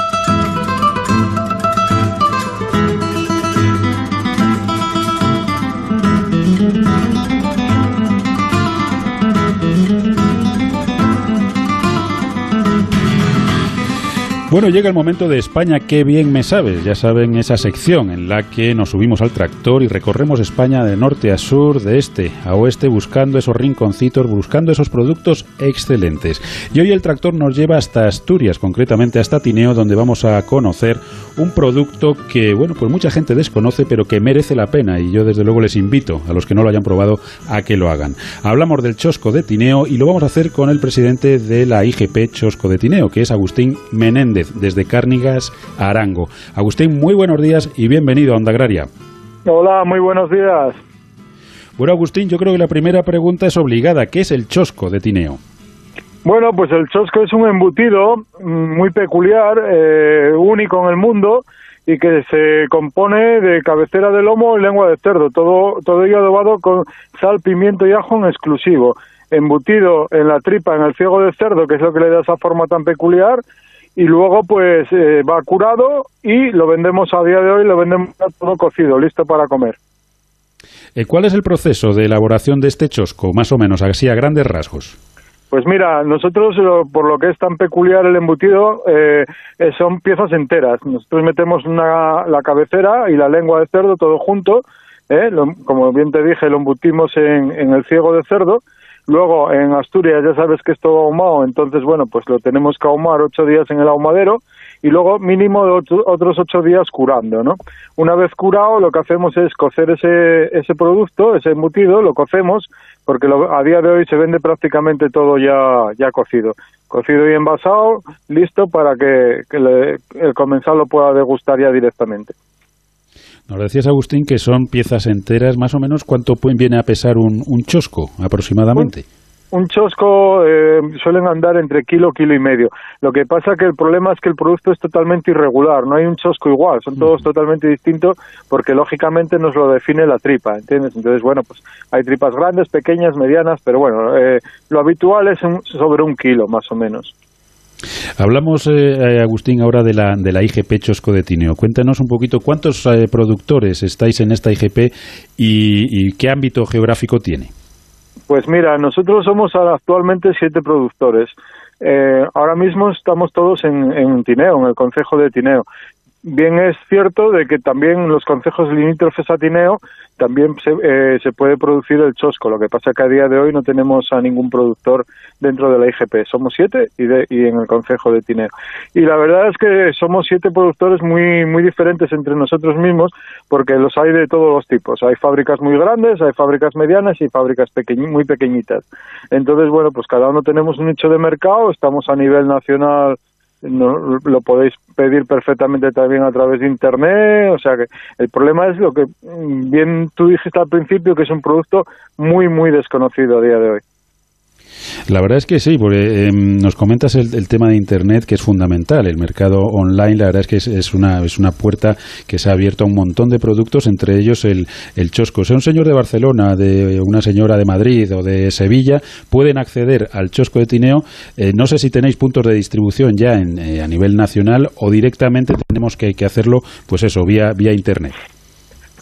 Bueno, llega el momento de España, qué bien me sabes. Ya saben, esa sección en la que nos subimos al tractor y recorremos España de norte a sur, de este a oeste, buscando esos rinconcitos, buscando esos productos excelentes. Y hoy el tractor nos lleva hasta Asturias, concretamente hasta Tineo, donde vamos a conocer un producto que, bueno, pues mucha gente desconoce, pero que merece la pena. Y yo, desde luego, les invito a los que no lo hayan probado a que lo hagan. Hablamos del chosco de Tineo y lo vamos a hacer con el presidente de la IGP Chosco de Tineo, que es Agustín Menéndez desde Cárnigas a Arango. Agustín, muy buenos días y bienvenido a Onda Agraria. Hola, muy buenos días. Bueno, Agustín, yo creo que la primera pregunta es obligada. ¿Qué es el chosco de Tineo? Bueno, pues el chosco es un embutido muy peculiar, eh, único en el mundo y que se compone de cabecera de lomo y lengua de cerdo, todo, todo ello adobado con sal, pimiento y ajo en exclusivo, embutido en la tripa, en el ciego de cerdo, que es lo que le da esa forma tan peculiar, y luego pues eh, va curado y lo vendemos a día de hoy, lo vendemos todo cocido, listo para comer. Eh, ¿Cuál es el proceso de elaboración de este chosco, más o menos, así a grandes rasgos? Pues mira, nosotros, por lo que es tan peculiar el embutido, eh, son piezas enteras. Nosotros metemos una, la cabecera y la lengua de cerdo todo junto. como bien te dije, lo embutimos en, en el ciego de cerdo Luego, en Asturias ya sabes que es todo ahumado, entonces, bueno, pues lo tenemos que ahumar ocho días en el ahumadero y luego mínimo otros ocho días curando, ¿no? Una vez curado, lo que hacemos es cocer ese, ese producto, ese embutido, lo cocemos, porque a día de hoy se vende prácticamente todo ya, ya cocido. Cocido y envasado, listo para que, el comensal lo pueda degustar ya directamente. Nos decías, Agustín, que son piezas enteras, más o menos, ¿cuánto viene a pesar un, chosco aproximadamente? Un, chosco eh, suelen andar entre kilo, kilo y medio. Lo que pasa que el problema es que el producto es totalmente irregular, no hay un chosco igual, son todos totalmente distintos porque lógicamente nos lo define la tripa, ¿entiendes? Entonces, bueno, pues hay tripas grandes, pequeñas, medianas, pero bueno, eh, lo habitual es sobre un kilo más o menos. Hablamos, eh, eh, Agustín, ahora de la, de la IGP Chosco de Tineo. Cuéntanos un poquito cuántos eh, productores estáis en esta IGP y, qué ámbito geográfico tiene. Pues mira, nosotros somos actualmente siete productores. ahora mismo estamos todos en, en, Tineo, en el concejo de Tineo. Bien es cierto de que también los concejos limítrofes a Tineo también se, eh, se, puede producir el chosco. Lo que pasa que a día de hoy no tenemos a ningún productor dentro de la IGP. Somos siete y, y en el Consejo de Tineo. Y la verdad es que somos siete productores muy, muy diferentes entre nosotros mismos porque los hay de todos los tipos. Hay fábricas muy grandes, hay fábricas medianas y fábricas muy pequeñitas. Entonces, bueno, pues cada uno tenemos un nicho de mercado, estamos a nivel nacional no, lo podéis pedir perfectamente también a través de internet, o sea que el problema es lo que bien tú dijiste al principio, que es un producto muy, muy desconocido a día de hoy. La verdad es que sí, porque em, nos comentas el, tema de Internet que es fundamental. El mercado online, la verdad es que es, una, es una puerta que se ha abierto a un montón de productos, entre ellos el, el chosco. Sea un señor de Barcelona, de una señora de Madrid o de Sevilla, pueden acceder al chosco de Tineo. Eh, no sé si tenéis puntos de distribución ya en, eh, a nivel nacional o directamente tenemos que, hacerlo, pues eso, vía, vía Internet.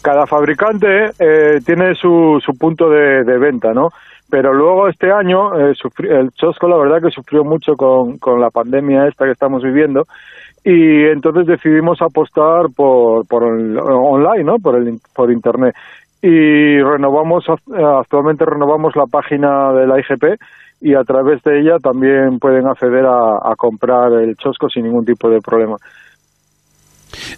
Cada fabricante eh, tiene su, su punto de venta, ¿no? Pero luego este año eh, el Chosco la verdad que sufrió mucho con, con la pandemia esta que estamos viviendo y entonces decidimos apostar por, por online, ¿no? Por, el, por internet y renovamos actualmente renovamos la página de la IGP y a través de ella también pueden acceder a comprar el chosco sin ningún tipo de problema.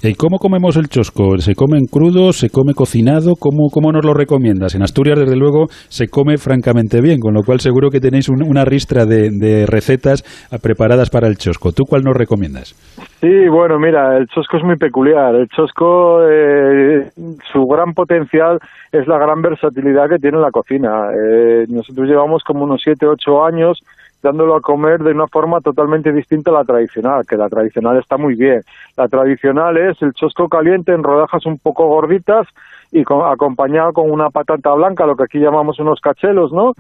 ¿Y ¿Cómo comemos el chosco? ¿Se come en crudo? ¿Se come cocinado? ¿Cómo, ¿Cómo nos lo recomiendas? En Asturias, desde luego, se come francamente bien, con lo cual seguro que tenéis una ristra de, recetas preparadas para el chosco. ¿Tú cuál nos recomiendas? Sí, bueno, mira, el chosco es muy peculiar. El chosco, eh, su gran potencial es la gran versatilidad que tiene la cocina. Eh, nosotros llevamos como unos 7, 8 años dándolo a comer de una forma totalmente distinta a la tradicional, que la tradicional está muy bien. La tradicional es el chosco caliente en rodajas un poco gorditas y acompañado con una patata blanca, lo que aquí llamamos unos cachelos, ¿no?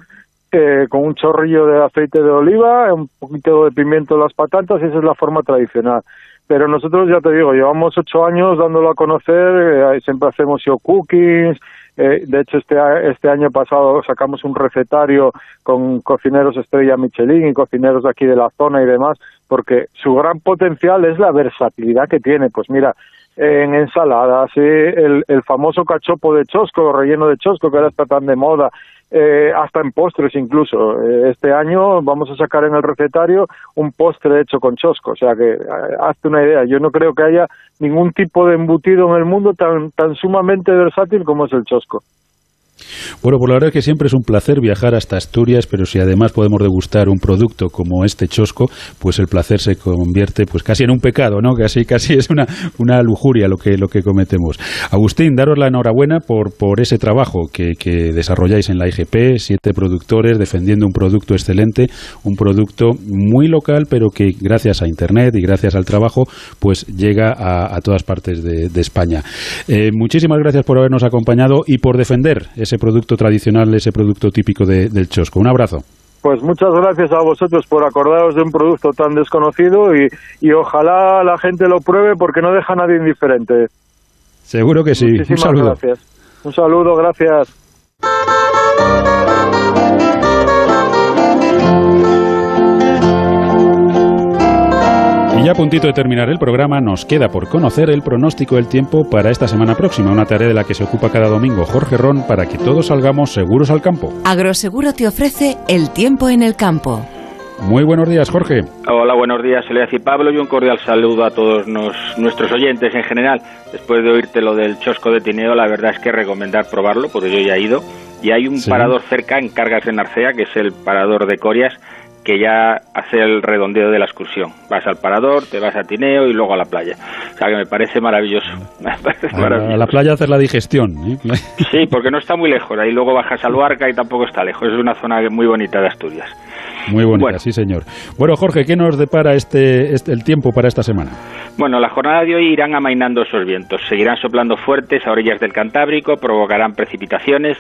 Eh, con un chorrillo de aceite de oliva, un poquito de pimiento en las patatas, esa es la forma tradicional. Pero nosotros, ya te digo, llevamos ocho años dándolo a conocer, eh, siempre hacemos yo cookings, eh, de hecho, este, este año pasado sacamos un recetario con cocineros estrella Michelin y cocineros de aquí de la zona y demás porque su gran potencial es la versatilidad que tiene. Pues mira, en ensaladas, el, el famoso cachopo de chosco, relleno de chosco, que ahora está tan de moda, eh, hasta en postres incluso. Eh, este año vamos a sacar en el recetario un postre hecho con chosco, o sea que eh, hazte una idea. Yo no creo que haya ningún tipo de embutido en el mundo tan, tan sumamente versátil como es el chosco. Bueno, por la verdad es que siempre es un placer viajar hasta Asturias, pero si además podemos degustar un producto como este chosco, pues el placer se convierte pues casi en un pecado, ¿no? Casi casi es una, una lujuria lo que lo que cometemos. Agustín, daros la enhorabuena por por ese trabajo que, que desarrolláis en la IGP, siete productores defendiendo un producto excelente, un producto muy local, pero que gracias a internet y gracias al trabajo, pues llega a, todas partes de, España. Eh, muchísimas gracias por habernos acompañado y por defender ese producto tradicional, ese producto típico del chosco. Un abrazo. Pues muchas gracias a vosotros por acordaros de un producto tan desconocido y, y ojalá la gente lo pruebe porque no deja a nadie indiferente. Seguro que sí. un saludo. gracias. Un saludo, gracias. Y ya a puntito de terminar el programa, nos queda por conocer el pronóstico del tiempo para esta semana próxima, una tarea de la que se ocupa cada domingo Jorge Ron para que todos salgamos seguros al campo. Agroseguro te ofrece el tiempo en el campo. Muy buenos días, Jorge. Hola, buenos días, Soledad y Pablo, y un cordial saludo a todos nuestros oyentes en general. Después de oírte lo del chosco de Tineo, la verdad es que recomendar probarlo, porque yo ya he ido. Y hay un parador cerca en Cargas de Narcea, que es el parador de Corias, que ya hace el redondeo de la excursión. Vas al parador, te vas a Tineo y luego a la playa. O sea que me parece maravilloso. A la playa hacer la digestión. ¿eh? Sí, porque no está muy lejos. Ahí luego bajas al Luarca y tampoco está lejos. Es una zona muy bonita de Asturias. Muy bonita, sí señor. Bueno, Jorge, ¿qué nos depara este, este, el tiempo para esta semana? Bueno, la jornada de hoy irán amainando esos vientos. Seguirán soplando fuertes a orillas del Cantábrico, provocarán precipitaciones,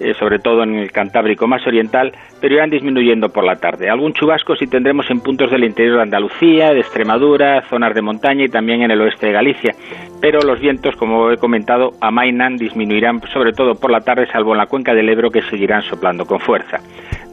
eh, sobre todo en el Cantábrico más oriental, pero irán disminuyendo por la tarde. Algún chubasco sí tendremos en puntos del interior de Andalucía, de Extremadura, zonas de montaña y también en el oeste de Galicia. Pero los vientos, como he comentado, amainan, disminuirán sobre todo por la tarde, salvo en la cuenca del Ebro que seguirán soplando con fuerza.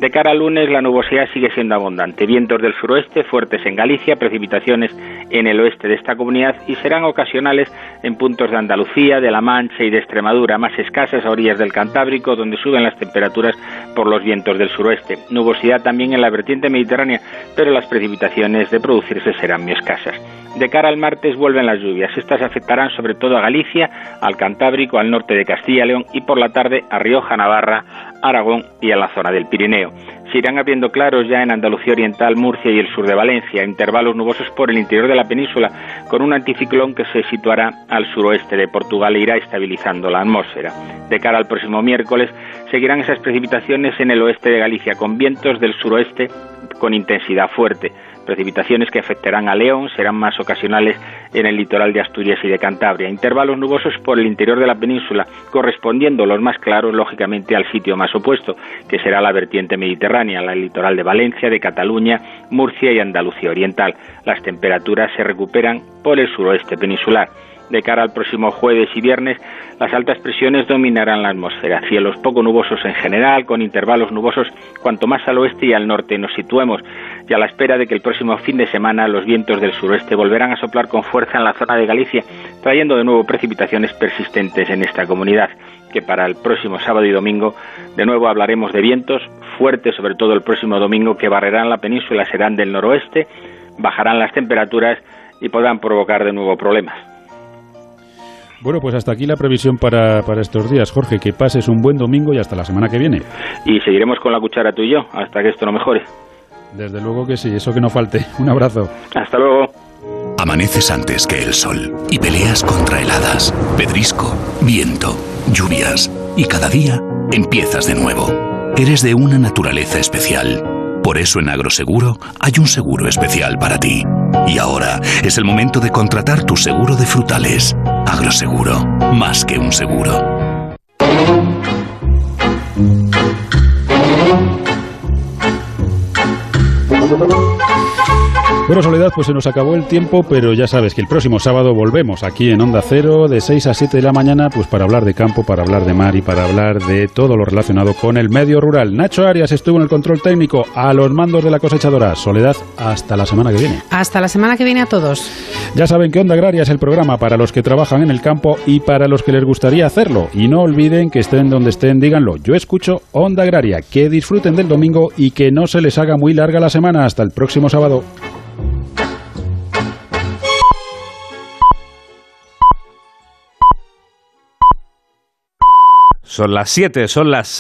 De cara al lunes, la nubosidad sigue siendo abundante. Vientos del suroeste fuertes en Galicia, precipitaciones en el oeste de esta comunidad y serán ocasionales en puntos de Andalucía, de La Mancha y de Extremadura, más escasas a orillas del Cantábrico, donde suben las temperaturas por los vientos del suroeste. Nubosidad también en la vertiente mediterránea, pero las precipitaciones de producirse serán muy escasas. De cara al martes vuelven las lluvias. Estas afectarán sobre todo a Galicia, al Cantábrico, al norte de Castilla y León y por la tarde a Rioja, Navarra, Aragón y a la zona del Pirineo. Se irán abriendo claros ya en Andalucía Oriental, Murcia y el sur de Valencia, intervalos nubosos por el interior de la península, con un anticiclón que se situará al suroeste de Portugal e irá estabilizando la atmósfera. De cara al próximo miércoles, seguirán esas precipitaciones en el oeste de Galicia, con vientos del suroeste con intensidad fuerte. Precipitaciones que afectarán a León serán más ocasionales en el litoral de Asturias y de Cantabria. Intervalos nubosos por el interior de la península, correspondiendo los más claros, lógicamente, al sitio más opuesto, que será la vertiente mediterránea, la litoral de Valencia, de Cataluña, Murcia y Andalucía Oriental. Las temperaturas se recuperan por el suroeste peninsular. De cara al próximo jueves y viernes, las altas presiones dominarán la atmósfera. Cielos poco nubosos en general, con intervalos nubosos cuanto más al oeste y al norte nos situemos, y a la espera de que el próximo fin de semana los vientos del suroeste volverán a soplar con fuerza en la zona de Galicia, trayendo de nuevo precipitaciones persistentes en esta comunidad que para el próximo sábado y domingo de nuevo hablaremos de vientos fuertes, sobre todo el próximo domingo, que barrerán la península, serán del noroeste, bajarán las temperaturas y podrán provocar de nuevo problemas. Bueno, pues hasta aquí la previsión para, para, estos días. Jorge, que pases un buen domingo y hasta la semana que viene. Y seguiremos con la cuchara tú y yo hasta que esto no mejore. Desde luego que sí, eso que no falte. Un abrazo. Hasta luego. Amaneces antes que el sol y peleas contra heladas, pedrisco, viento, lluvias y cada día empiezas de nuevo. Eres de una naturaleza especial. Por eso en Agroseguro hay un seguro especial para ti. Y ahora es el momento de contratar tu seguro de frutales. Agroseguro, más que un seguro. Thank you. Bueno, Soledad, pues se nos acabó el tiempo, pero ya sabes que el próximo sábado volvemos aquí en Onda Cero de 6 a 7 de la mañana, pues para hablar de campo, para hablar de mar y para hablar de todo lo relacionado con el medio rural. Nacho Arias estuvo en el control técnico a los mandos de la cosechadora. Soledad, hasta la semana que viene. Hasta la semana que viene a todos. Ya saben que Onda Agraria es el programa para los que trabajan en el campo y para los que les gustaría hacerlo. Y no olviden que estén donde estén, díganlo. Yo escucho Onda Agraria. Que disfruten del domingo y que no se les haga muy larga la semana. Hasta el próximo sábado. Son las 7, son las